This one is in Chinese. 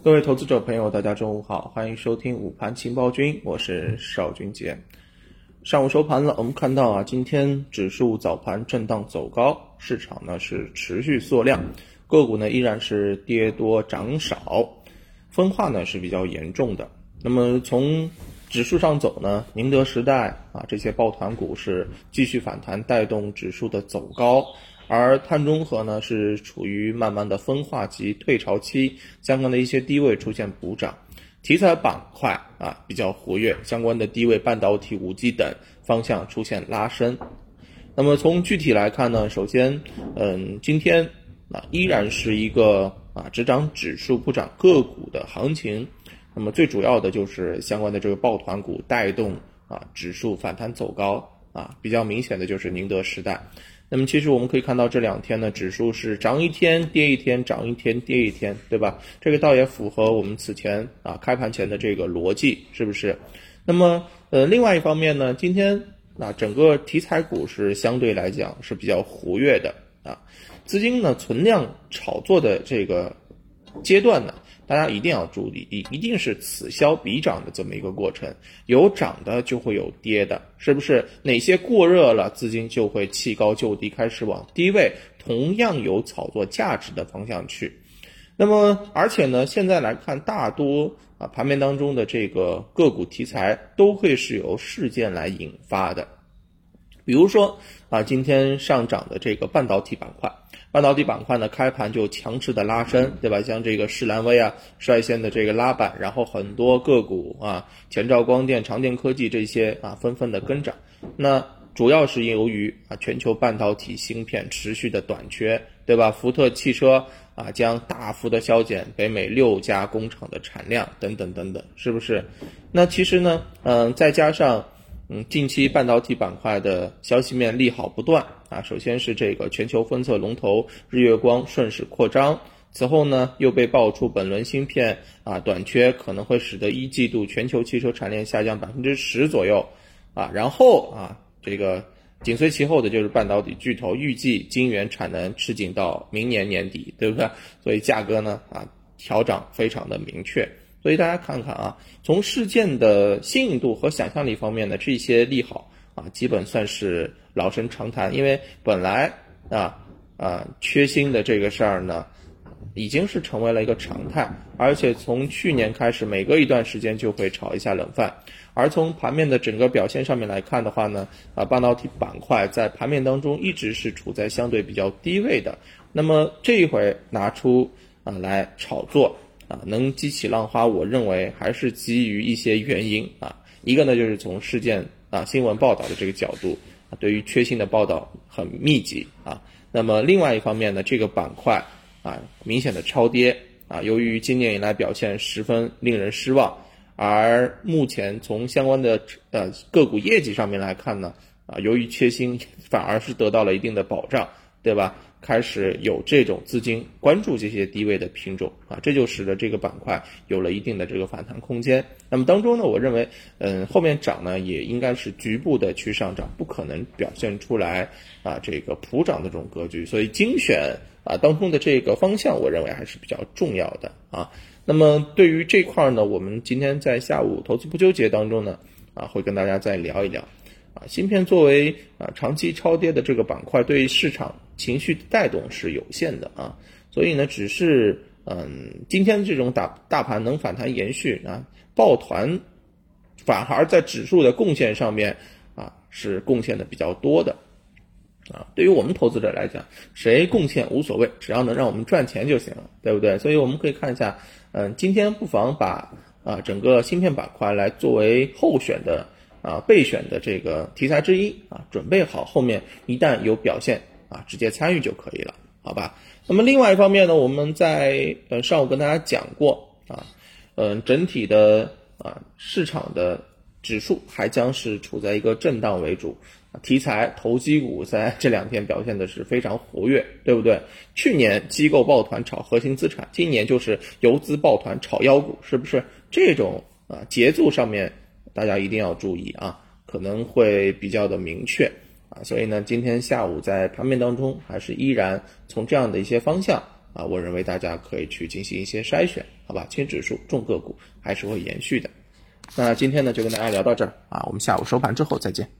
各位投资者朋友，大家中午好，欢迎收听午盘情报君，我是邵军杰。上午收盘了，我们看到啊，今天指数早盘震荡走高，市场呢是持续缩量，个股呢依然是跌多涨少，分化呢是比较严重的。那么从指数上走呢，宁德时代啊这些抱团股是继续反弹，带动指数的走高。而碳中和呢是处于慢慢的分化及退潮期，相关的一些低位出现补涨，题材板块啊比较活跃，相关的低位半导体、五 G 等方向出现拉升。那么从具体来看呢，首先，嗯，今天啊依然是一个啊只涨指数不涨个股的行情，那么最主要的就是相关的这个抱团股带动啊指数反弹走高啊，比较明显的就是宁德时代。那么其实我们可以看到这两天呢，指数是涨一天跌一天，涨一天跌一天，对吧？这个倒也符合我们此前啊开盘前的这个逻辑，是不是？那么呃，另外一方面呢，今天啊整个题材股是相对来讲是比较活跃的啊，资金呢存量炒作的这个阶段呢。大家一定要注意，一一定是此消彼长的这么一个过程，有涨的就会有跌的，是不是？哪些过热了，资金就会弃高就低，开始往低位同样有炒作价值的方向去。那么，而且呢，现在来看，大多啊盘面当中的这个个股题材都会是由事件来引发的，比如说啊，今天上涨的这个半导体板块。半导体板块呢，开盘就强势的拉升，对吧？像这个世兰威啊，率先的这个拉板，然后很多个股啊，前兆光电、长电科技这些啊，纷纷的跟涨。那主要是由于啊，全球半导体芯片持续的短缺，对吧？福特汽车啊，将大幅的削减北美六家工厂的产量，等等等等，是不是？那其实呢，嗯，再加上。嗯，近期半导体板块的消息面利好不断啊。首先是这个全球封测龙头日月光顺势扩张，此后呢又被爆出本轮芯片啊短缺可能会使得一季度全球汽车产量下降百分之十左右啊。然后啊，这个紧随其后的就是半导体巨头预计晶圆产能吃紧到明年年底，对不对？所以价格呢啊调涨非常的明确。所以大家看看啊，从事件的新颖度和想象力方面呢，这些利好啊，基本算是老生常谈。因为本来啊啊缺芯的这个事儿呢，已经是成为了一个常态，而且从去年开始，每隔一段时间就会炒一下冷饭。而从盘面的整个表现上面来看的话呢，啊半导体板块在盘面当中一直是处在相对比较低位的。那么这一回拿出啊来炒作。啊，能激起浪花，我认为还是基于一些原因啊。一个呢，就是从事件啊新闻报道的这个角度啊，对于缺芯的报道很密集啊。那么另外一方面呢，这个板块啊明显的超跌啊，由于今年以来表现十分令人失望，而目前从相关的呃个股业绩上面来看呢，啊由于缺芯反而是得到了一定的保障，对吧？开始有这种资金关注这些低位的品种啊，这就使得这个板块有了一定的这个反弹空间。那么当中呢，我认为，嗯，后面涨呢也应该是局部的去上涨，不可能表现出来啊这个普涨的这种格局。所以精选啊当中的这个方向，我认为还是比较重要的啊。那么对于这块呢，我们今天在下午投资不纠结当中呢，啊会跟大家再聊一聊。啊，芯片作为啊长期超跌的这个板块，对市场情绪带动是有限的啊，所以呢，只是嗯，今天这种大大盘能反弹延续啊，抱团反而在指数的贡献上面啊是贡献的比较多的啊。对于我们投资者来讲，谁贡献无所谓，只要能让我们赚钱就行了，对不对？所以我们可以看一下，嗯，今天不妨把啊整个芯片板块来作为候选的。啊，备选的这个题材之一啊，准备好后面一旦有表现啊，直接参与就可以了，好吧？那么另外一方面呢，我们在呃上午跟大家讲过啊，嗯，整体的啊市场的指数还将是处在一个震荡为主，题材投机股在这两天表现的是非常活跃，对不对？去年机构抱团炒核心资产，今年就是游资抱团炒妖股，是不是？这种啊节奏上面。大家一定要注意啊，可能会比较的明确啊，所以呢，今天下午在盘面当中，还是依然从这样的一些方向啊，我认为大家可以去进行一些筛选，好吧？轻指数、重个股还是会延续的。那今天呢，就跟大家聊到这儿啊，我们下午收盘之后再见。